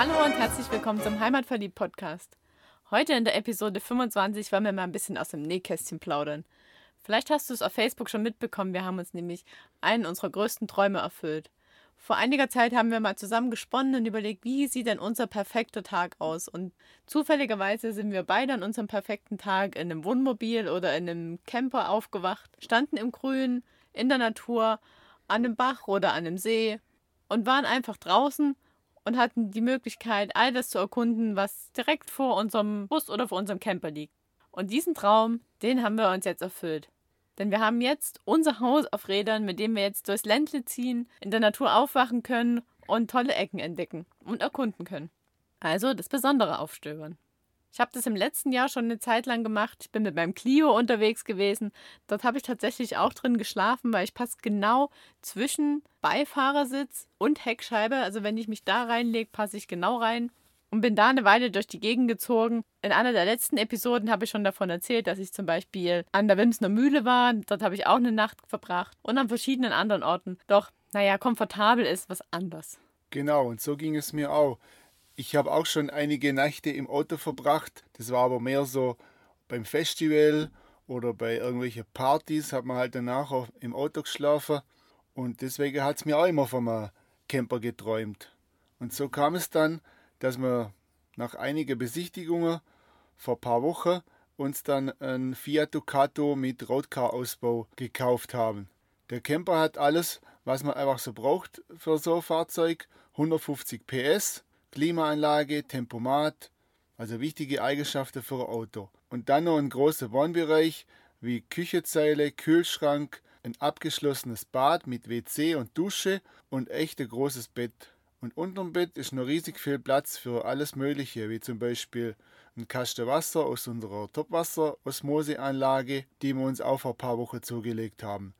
Hallo und herzlich willkommen zum Heimatverliebt Podcast. Heute in der Episode 25 wollen wir mal ein bisschen aus dem Nähkästchen plaudern. Vielleicht hast du es auf Facebook schon mitbekommen, wir haben uns nämlich einen unserer größten Träume erfüllt. Vor einiger Zeit haben wir mal zusammen gesponnen und überlegt, wie sieht denn unser perfekter Tag aus? Und zufälligerweise sind wir beide an unserem perfekten Tag in einem Wohnmobil oder in einem Camper aufgewacht, standen im Grün, in der Natur, an einem Bach oder an einem See und waren einfach draußen und hatten die Möglichkeit, all das zu erkunden, was direkt vor unserem Bus oder vor unserem Camper liegt. Und diesen Traum, den haben wir uns jetzt erfüllt. Denn wir haben jetzt unser Haus auf Rädern, mit dem wir jetzt durchs Ländle ziehen, in der Natur aufwachen können und tolle Ecken entdecken und erkunden können. Also das Besondere aufstöbern. Ich habe das im letzten Jahr schon eine Zeit lang gemacht. Ich bin mit meinem Clio unterwegs gewesen. Dort habe ich tatsächlich auch drin geschlafen, weil ich passe genau zwischen Beifahrersitz und Heckscheibe. Also wenn ich mich da reinlege, passe ich genau rein und bin da eine Weile durch die Gegend gezogen. In einer der letzten Episoden habe ich schon davon erzählt, dass ich zum Beispiel an der Wimsner Mühle war. Dort habe ich auch eine Nacht verbracht und an verschiedenen anderen Orten. Doch, naja, komfortabel ist was anderes. Genau, und so ging es mir auch. Ich habe auch schon einige Nächte im Auto verbracht. Das war aber mehr so beim Festival oder bei irgendwelchen Partys, hat man halt danach auch im Auto geschlafen. Und deswegen hat es mir auch immer vom Camper geträumt. Und so kam es dann, dass wir nach einigen Besichtigungen vor ein paar Wochen uns dann ein Fiat Ducato mit Roadcar-Ausbau gekauft haben. Der Camper hat alles, was man einfach so braucht für so ein Fahrzeug. 150 PS, Klimaanlage, Tempomat, also wichtige Eigenschaften für ein Auto. Und dann noch ein großer Wohnbereich wie Küchezeile, Kühlschrank, ein abgeschlossenes Bad mit WC und Dusche und echt ein großes Bett. Und unterm Bett ist noch riesig viel Platz für alles Mögliche, wie zum Beispiel ein Kasten Wasser aus unserer Topwasser-Osmoseanlage, die wir uns auch vor ein paar Wochen zugelegt haben.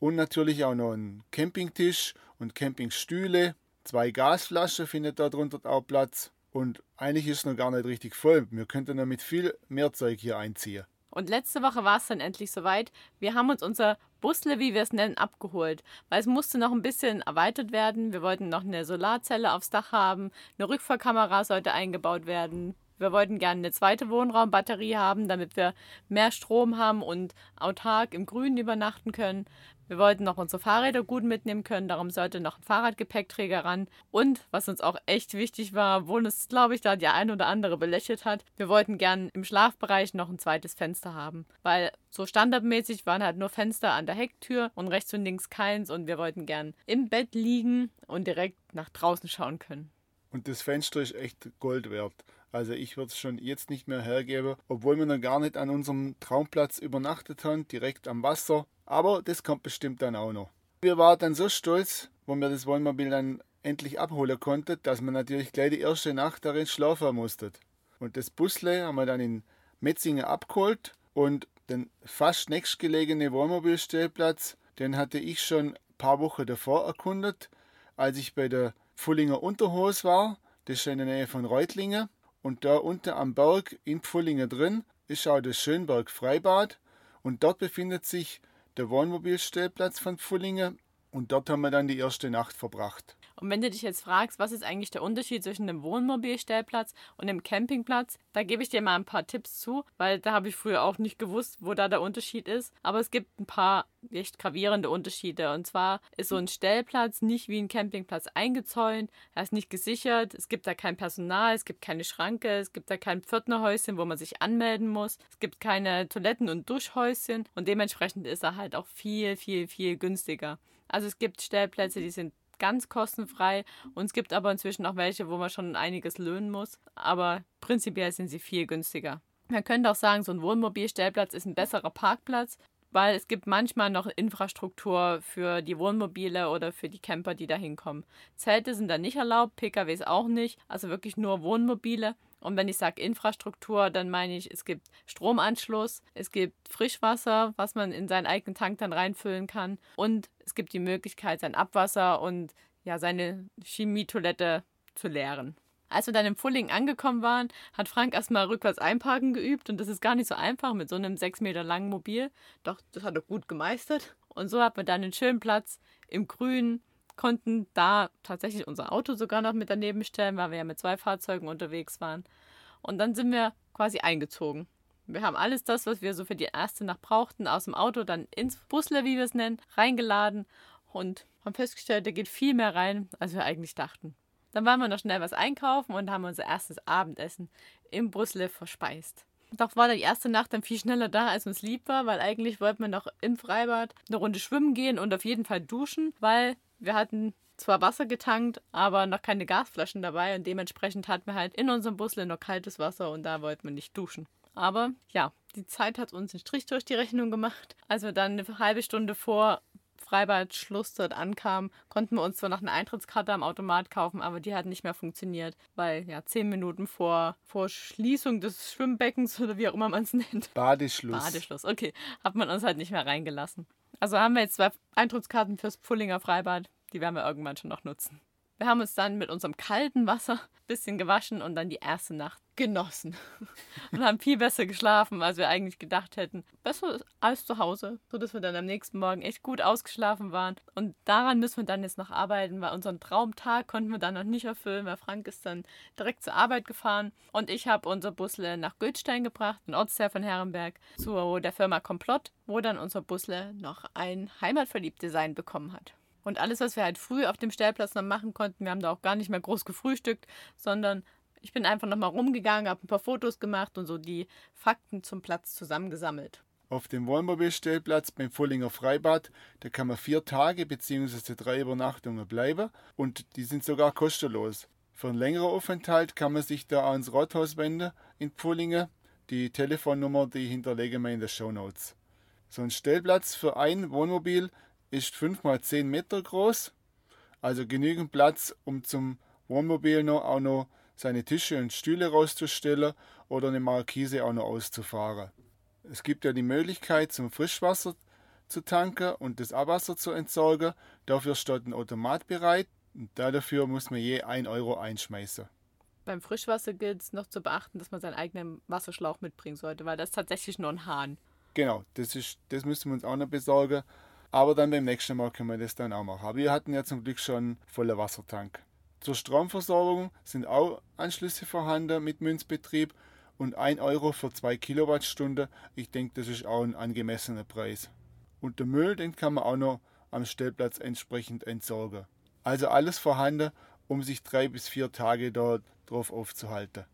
Und natürlich auch noch ein Campingtisch und Campingstühle. Zwei Gasflaschen findet da drunter auch Platz. Und eigentlich ist es noch gar nicht richtig voll. Wir könnten noch mit viel mehr Zeug hier einziehen. Und letzte Woche war es dann endlich soweit. Wir haben uns unser Busle, wie wir es nennen, abgeholt. Weil es musste noch ein bisschen erweitert werden. Wir wollten noch eine Solarzelle aufs Dach haben. Eine Rückfahrkamera sollte eingebaut werden. Wir wollten gerne eine zweite Wohnraumbatterie haben, damit wir mehr Strom haben und autark im Grünen übernachten können. Wir wollten noch unsere Fahrräder gut mitnehmen können, darum sollte noch ein Fahrradgepäckträger ran. Und was uns auch echt wichtig war, wo uns, glaube ich, da die ein oder andere belächelt hat, wir wollten gern im Schlafbereich noch ein zweites Fenster haben. Weil so standardmäßig waren halt nur Fenster an der Hecktür und rechts und links keins und wir wollten gern im Bett liegen und direkt nach draußen schauen können. Und das Fenster ist echt Gold wert. Also ich würde es schon jetzt nicht mehr hergeben, obwohl wir noch gar nicht an unserem Traumplatz übernachtet haben, direkt am Wasser. Aber das kommt bestimmt dann auch noch. Wir waren dann so stolz, wo wir das Wohnmobil dann endlich abholen konnten, dass wir natürlich gleich die erste Nacht darin schlafen mussten. Und das Busle haben wir dann in Metzingen abgeholt und den fast nächstgelegene Wohnmobilstellplatz, den hatte ich schon ein paar Wochen davor erkundet, als ich bei der Fullinger Unterhose war. Das ist in der Nähe von Reutlingen. Und da unten am Berg in Pfullingen drin ist auch das Schönberg Freibad. Und dort befindet sich der Wohnmobilstellplatz von Pfullingen. Und dort haben wir dann die erste Nacht verbracht. Und wenn du dich jetzt fragst, was ist eigentlich der Unterschied zwischen einem Wohnmobilstellplatz und einem Campingplatz, da gebe ich dir mal ein paar Tipps zu, weil da habe ich früher auch nicht gewusst, wo da der Unterschied ist. Aber es gibt ein paar echt gravierende Unterschiede. Und zwar ist so ein Stellplatz nicht wie ein Campingplatz eingezäunt, er ist nicht gesichert, es gibt da kein Personal, es gibt keine Schranke, es gibt da kein Pförtnerhäuschen, wo man sich anmelden muss, es gibt keine Toiletten- und Duschhäuschen und dementsprechend ist er halt auch viel, viel, viel günstiger. Also es gibt Stellplätze, die sind ganz kostenfrei. Und es gibt aber inzwischen auch welche, wo man schon einiges löhnen muss. Aber prinzipiell sind sie viel günstiger. Man könnte auch sagen, so ein Wohnmobilstellplatz ist ein besserer Parkplatz, weil es gibt manchmal noch Infrastruktur für die Wohnmobile oder für die Camper, die da hinkommen. Zelte sind da nicht erlaubt, PKWs auch nicht, also wirklich nur Wohnmobile. Und wenn ich sage Infrastruktur, dann meine ich, es gibt Stromanschluss, es gibt Frischwasser, was man in seinen eigenen Tank dann reinfüllen kann. Und es gibt die Möglichkeit, sein Abwasser und ja, seine Chemietoilette zu leeren. Als wir dann im Fulling angekommen waren, hat Frank erstmal rückwärts einparken geübt und das ist gar nicht so einfach mit so einem sechs Meter langen Mobil. Doch das hat er gut gemeistert. Und so hat man dann einen schönen Platz im Grün, konnten da tatsächlich unser Auto sogar noch mit daneben stellen, weil wir ja mit zwei Fahrzeugen unterwegs waren. Und dann sind wir quasi eingezogen. Wir haben alles das, was wir so für die erste Nacht brauchten, aus dem Auto dann ins Busle, wie wir es nennen, reingeladen und haben festgestellt, da geht viel mehr rein, als wir eigentlich dachten. Dann waren wir noch schnell was einkaufen und haben unser erstes Abendessen im Busle verspeist. Doch war die erste Nacht dann viel schneller da, als uns lieb war, weil eigentlich wollten wir noch im Freibad eine Runde schwimmen gehen und auf jeden Fall duschen, weil wir hatten zwar Wasser getankt, aber noch keine Gasflaschen dabei und dementsprechend hatten wir halt in unserem Busle noch kaltes Wasser und da wollten wir nicht duschen. Aber ja, die Zeit hat uns einen Strich durch die Rechnung gemacht. Als wir dann eine halbe Stunde vor Freibadschluss dort ankamen, konnten wir uns zwar noch eine Eintrittskarte am Automat kaufen, aber die hat nicht mehr funktioniert, weil ja zehn Minuten vor, vor Schließung des Schwimmbeckens oder wie auch immer man es nennt. Badeschluss. Badeschluss, okay. Hat man uns halt nicht mehr reingelassen. Also haben wir jetzt zwei Eintrittskarten fürs Pfullinger Freibad. Die werden wir irgendwann schon noch nutzen. Wir haben uns dann mit unserem kalten Wasser ein bisschen gewaschen und dann die erste Nacht genossen. Und haben viel besser geschlafen, als wir eigentlich gedacht hätten. Besser als zu Hause, sodass wir dann am nächsten Morgen echt gut ausgeschlafen waren. Und daran müssen wir dann jetzt noch arbeiten, weil unseren Traumtag konnten wir dann noch nicht erfüllen, weil Frank ist dann direkt zur Arbeit gefahren. Und ich habe unser Busle nach Gültstein gebracht, ein Ortsteil von Herrenberg, zu der Firma Komplott, wo dann unser Busle noch ein Heimatverliebt-Design bekommen hat. Und alles, was wir halt früh auf dem Stellplatz noch machen konnten, wir haben da auch gar nicht mehr groß gefrühstückt, sondern ich bin einfach nochmal rumgegangen, habe ein paar Fotos gemacht und so die Fakten zum Platz zusammengesammelt. Auf dem Wohnmobilstellplatz beim Vollinger Freibad, da kann man vier Tage bzw. drei Übernachtungen bleiben und die sind sogar kostenlos. Für einen längeren Aufenthalt kann man sich da ans Rathaus wenden in Pfullingen. Die Telefonnummer, die hinterlegen wir in den Show Notes. So ein Stellplatz für ein Wohnmobil ist 5 mal 10 Meter groß, also genügend Platz, um zum Wohnmobil noch auch noch seine Tische und Stühle rauszustellen oder eine Markise auch noch auszufahren. Es gibt ja die Möglichkeit, zum Frischwasser zu tanken und das Abwasser zu entsorgen. Dafür steht ein Automat bereit und dafür muss man je 1 Euro einschmeißen. Beim Frischwasser gilt es noch zu beachten, dass man seinen eigenen Wasserschlauch mitbringen sollte, weil das ist tatsächlich nur ein Hahn. Genau, das, ist, das müssen wir uns auch noch besorgen. Aber dann beim nächsten Mal können wir das dann auch machen. Wir hatten ja zum Glück schon voller Wassertank. Zur Stromversorgung sind auch Anschlüsse vorhanden mit Münzbetrieb und 1 Euro für 2 Kilowattstunden. Ich denke, das ist auch ein angemessener Preis. Und der Müll, den kann man auch noch am Stellplatz entsprechend entsorgen. Also alles vorhanden, um sich drei bis vier Tage dort drauf aufzuhalten.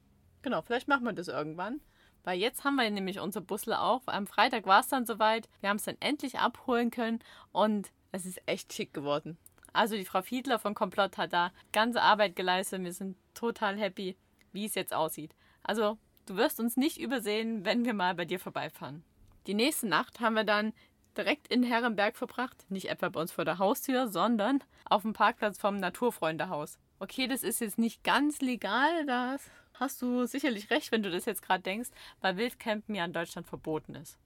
Genau, vielleicht machen wir das irgendwann. Weil jetzt haben wir nämlich unser Busle auch. Am Freitag war es dann soweit. Wir haben es dann endlich abholen können und es ist echt schick geworden. Also die Frau Fiedler von Komplott hat da ganze Arbeit geleistet. Wir sind total happy, wie es jetzt aussieht. Also du wirst uns nicht übersehen, wenn wir mal bei dir vorbeifahren. Die nächste Nacht haben wir dann direkt in Herrenberg verbracht. Nicht etwa bei uns vor der Haustür, sondern auf dem Parkplatz vom Naturfreundehaus. Okay, das ist jetzt nicht ganz legal, das hast du sicherlich recht, wenn du das jetzt gerade denkst, weil Wildcampen ja in Deutschland verboten ist.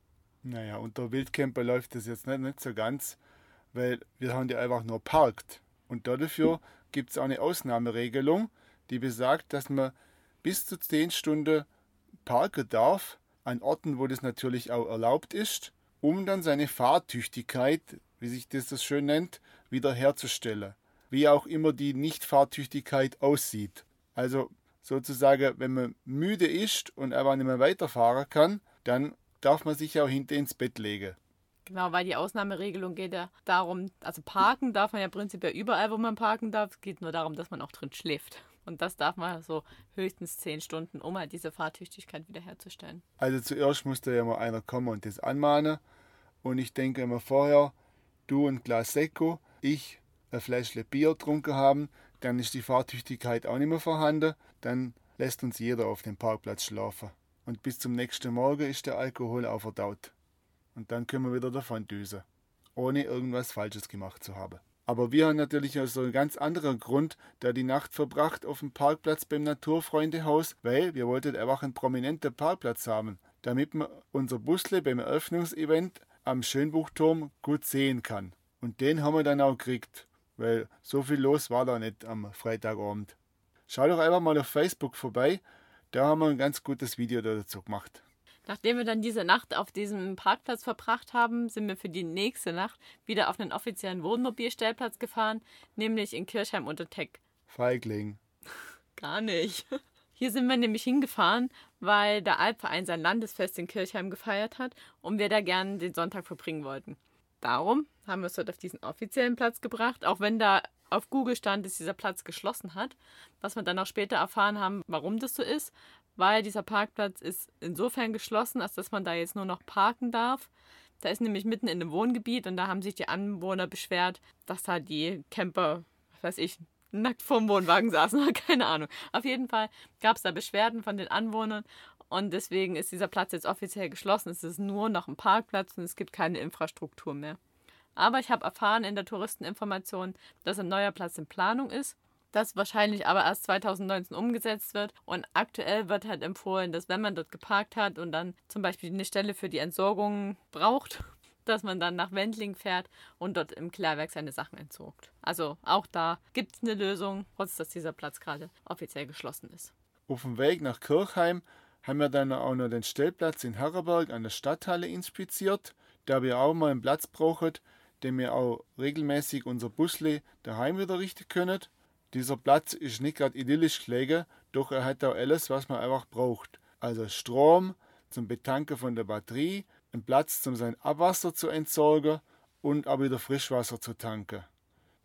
Naja, unter Wildcamper läuft das jetzt nicht, nicht so ganz, weil wir haben die einfach nur parkt. Und dafür gibt es auch eine Ausnahmeregelung, die besagt, dass man bis zu 10 Stunden parken darf, an Orten, wo das natürlich auch erlaubt ist, um dann seine Fahrtüchtigkeit, wie sich das so schön nennt, wiederherzustellen. Wie auch immer die Nichtfahrtüchtigkeit aussieht. Also sozusagen, wenn man müde ist und aber nicht mehr weiterfahren kann, dann darf man sich auch hinter ins Bett legen. Genau, weil die Ausnahmeregelung geht ja darum, also parken darf man ja prinzipiell überall, wo man parken darf. Es geht nur darum, dass man auch drin schläft. Und das darf man so höchstens zehn Stunden, um halt diese Fahrtüchtigkeit wiederherzustellen. Also zuerst musste ja mal einer kommen und das anmahnen. Und ich denke immer vorher, du ein Glas Sekko, ich ein Fläschchen Bier getrunken haben, dann ist die Fahrtüchtigkeit auch nicht mehr vorhanden, dann lässt uns jeder auf dem Parkplatz schlafen. Und bis zum nächsten Morgen ist der Alkohol auch verdaut. Und dann können wir wieder davon düsen, ohne irgendwas Falsches gemacht zu haben. Aber wir haben natürlich aus so einem ganz anderen Grund da die Nacht verbracht auf dem Parkplatz beim Naturfreundehaus, weil wir wollten einfach einen prominenten Parkplatz haben, damit man unser Busle beim Eröffnungsevent am Schönbuchturm gut sehen kann. Und den haben wir dann auch gekriegt weil so viel los war da nicht am Freitagabend. Schau doch einfach mal auf Facebook vorbei, da haben wir ein ganz gutes Video dazu gemacht. Nachdem wir dann diese Nacht auf diesem Parkplatz verbracht haben, sind wir für die nächste Nacht wieder auf einen offiziellen Wohnmobilstellplatz gefahren, nämlich in Kirchheim unter Teck. Feigling. Gar nicht. Hier sind wir nämlich hingefahren, weil der Alpverein sein Landesfest in Kirchheim gefeiert hat und wir da gerne den Sonntag verbringen wollten. Darum haben wir es dort auf diesen offiziellen Platz gebracht, auch wenn da auf Google stand, dass dieser Platz geschlossen hat. Was wir dann auch später erfahren haben, warum das so ist, weil dieser Parkplatz ist insofern geschlossen, als dass man da jetzt nur noch parken darf. Da ist nämlich mitten in einem Wohngebiet und da haben sich die Anwohner beschwert, dass da die Camper, was weiß ich, nackt vorm Wohnwagen saßen keine Ahnung. Auf jeden Fall gab es da Beschwerden von den Anwohnern und deswegen ist dieser Platz jetzt offiziell geschlossen. Es ist nur noch ein Parkplatz und es gibt keine Infrastruktur mehr. Aber ich habe erfahren in der Touristeninformation, dass ein neuer Platz in Planung ist. Das wahrscheinlich aber erst 2019 umgesetzt wird. Und aktuell wird halt empfohlen, dass wenn man dort geparkt hat und dann zum Beispiel eine Stelle für die Entsorgung braucht, dass man dann nach Wendling fährt und dort im Klärwerk seine Sachen entsorgt. Also auch da gibt es eine Lösung, trotz dass dieser Platz gerade offiziell geschlossen ist. Auf dem Weg nach Kirchheim haben wir dann auch noch den Stellplatz in Herreberg an der Stadthalle inspiziert, da wir auch mal einen Platz brauchen, den wir auch regelmäßig unser Busle daheim wieder richten können. Dieser Platz ist nicht gerade idyllisch gelegen, doch er hat auch alles, was man einfach braucht. Also Strom zum Betanken von der Batterie, einen Platz zum sein Abwasser zu entsorgen und auch wieder Frischwasser zu tanken.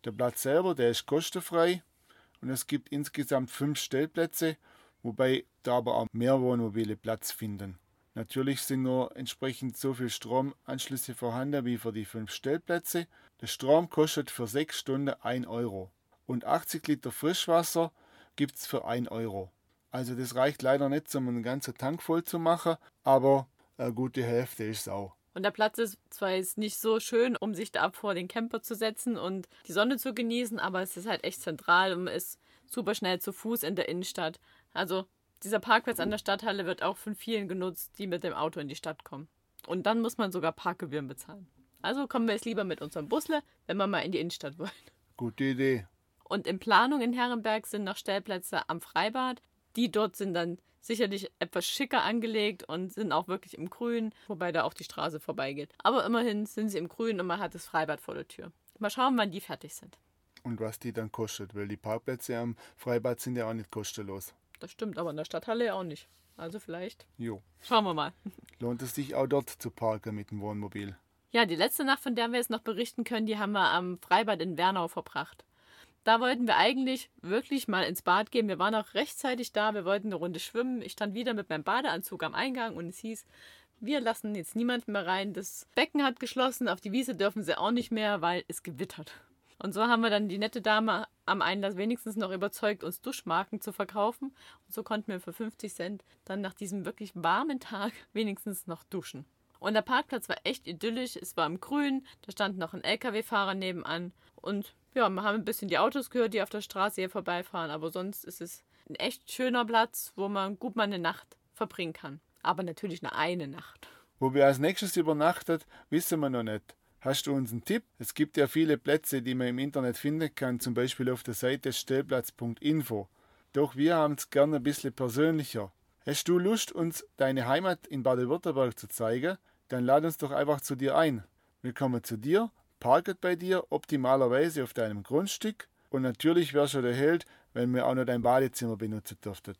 Der Platz selber, der ist kostenfrei und es gibt insgesamt fünf Stellplätze, wobei da aber auch mehr Wohnmobile Platz finden. Natürlich sind nur entsprechend so viel Stromanschlüsse vorhanden wie für die fünf Stellplätze. Der Strom kostet für sechs Stunden 1 Euro und 80 Liter Frischwasser gibt es für 1 Euro. Also das reicht leider nicht, um einen ganzen Tank voll zu machen, aber eine gute Hälfte ist es auch. Und der Platz ist zwar jetzt nicht so schön, um sich da vor den Camper zu setzen und die Sonne zu genießen, aber es ist halt echt zentral und man ist super schnell zu Fuß in der Innenstadt. Also dieser Parkplatz an der Stadthalle wird auch von vielen genutzt, die mit dem Auto in die Stadt kommen. Und dann muss man sogar Parkgebühren bezahlen. Also kommen wir jetzt lieber mit unserem Busle, wenn wir mal in die Innenstadt wollen. Gute Idee. Und in Planung in Herrenberg sind noch Stellplätze am Freibad. Die dort sind dann sicherlich etwas schicker angelegt und sind auch wirklich im Grün, wobei da auch die Straße vorbeigeht. Aber immerhin sind sie im Grün und man hat das Freibad vor der Tür. Mal schauen, wann die fertig sind. Und was die dann kostet, weil die Parkplätze am Freibad sind ja auch nicht kostenlos. Das stimmt, aber in der Stadthalle auch nicht. Also vielleicht. Jo. Schauen wir mal. Lohnt es sich auch dort zu parken mit dem Wohnmobil? Ja, die letzte Nacht, von der wir jetzt noch berichten können, die haben wir am Freibad in Wernau verbracht. Da wollten wir eigentlich wirklich mal ins Bad gehen. Wir waren auch rechtzeitig da. Wir wollten eine Runde schwimmen. Ich stand wieder mit meinem Badeanzug am Eingang und es hieß, wir lassen jetzt niemanden mehr rein. Das Becken hat geschlossen. Auf die Wiese dürfen sie auch nicht mehr, weil es gewittert. Und so haben wir dann die nette Dame am Einlass wenigstens noch überzeugt, uns Duschmarken zu verkaufen. Und so konnten wir für 50 Cent dann nach diesem wirklich warmen Tag wenigstens noch duschen. Und der Parkplatz war echt idyllisch. Es war im Grün, da stand noch ein LKW-Fahrer nebenan. Und ja, wir haben ein bisschen die Autos gehört, die auf der Straße hier vorbeifahren. Aber sonst ist es ein echt schöner Platz, wo man gut mal eine Nacht verbringen kann. Aber natürlich nur eine Nacht. Wo wir als nächstes übernachtet, wissen wir noch nicht. Hast du uns einen Tipp? Es gibt ja viele Plätze, die man im Internet finden kann, zum Beispiel auf der Seite stellplatz.info. Doch wir haben es gerne ein bisschen persönlicher. Hast du Lust, uns deine Heimat in Baden-Württemberg zu zeigen? Dann lad uns doch einfach zu dir ein. Wir kommen zu dir, parken bei dir, optimalerweise auf deinem Grundstück und natürlich wärst du der Held, wenn wir auch noch dein Badezimmer benutzen dürften.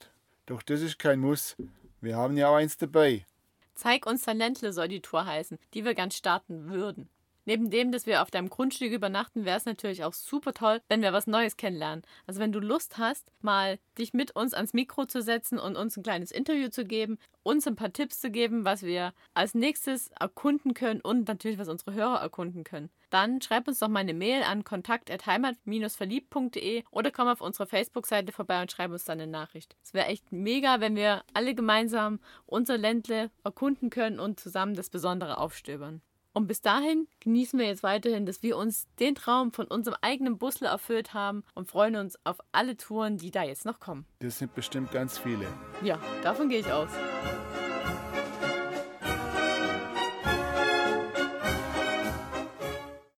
Doch das ist kein Muss. Wir haben ja auch eins dabei. Zeig uns dein Ländle soll die Tour heißen, die wir ganz starten würden. Neben dem, dass wir auf deinem Grundstück übernachten, wäre es natürlich auch super toll, wenn wir was Neues kennenlernen. Also wenn du Lust hast, mal dich mit uns ans Mikro zu setzen und uns ein kleines Interview zu geben, uns ein paar Tipps zu geben, was wir als nächstes erkunden können und natürlich, was unsere Hörer erkunden können. Dann schreib uns doch mal eine Mail an kontakt.heimat-verliebt.de oder komm auf unsere Facebook-Seite vorbei und schreib uns dann eine Nachricht. Es wäre echt mega, wenn wir alle gemeinsam unser Ländle erkunden können und zusammen das Besondere aufstöbern. Und bis dahin genießen wir jetzt weiterhin, dass wir uns den Traum von unserem eigenen Busle erfüllt haben und freuen uns auf alle Touren, die da jetzt noch kommen. Das sind bestimmt ganz viele. Ja, davon gehe ich aus.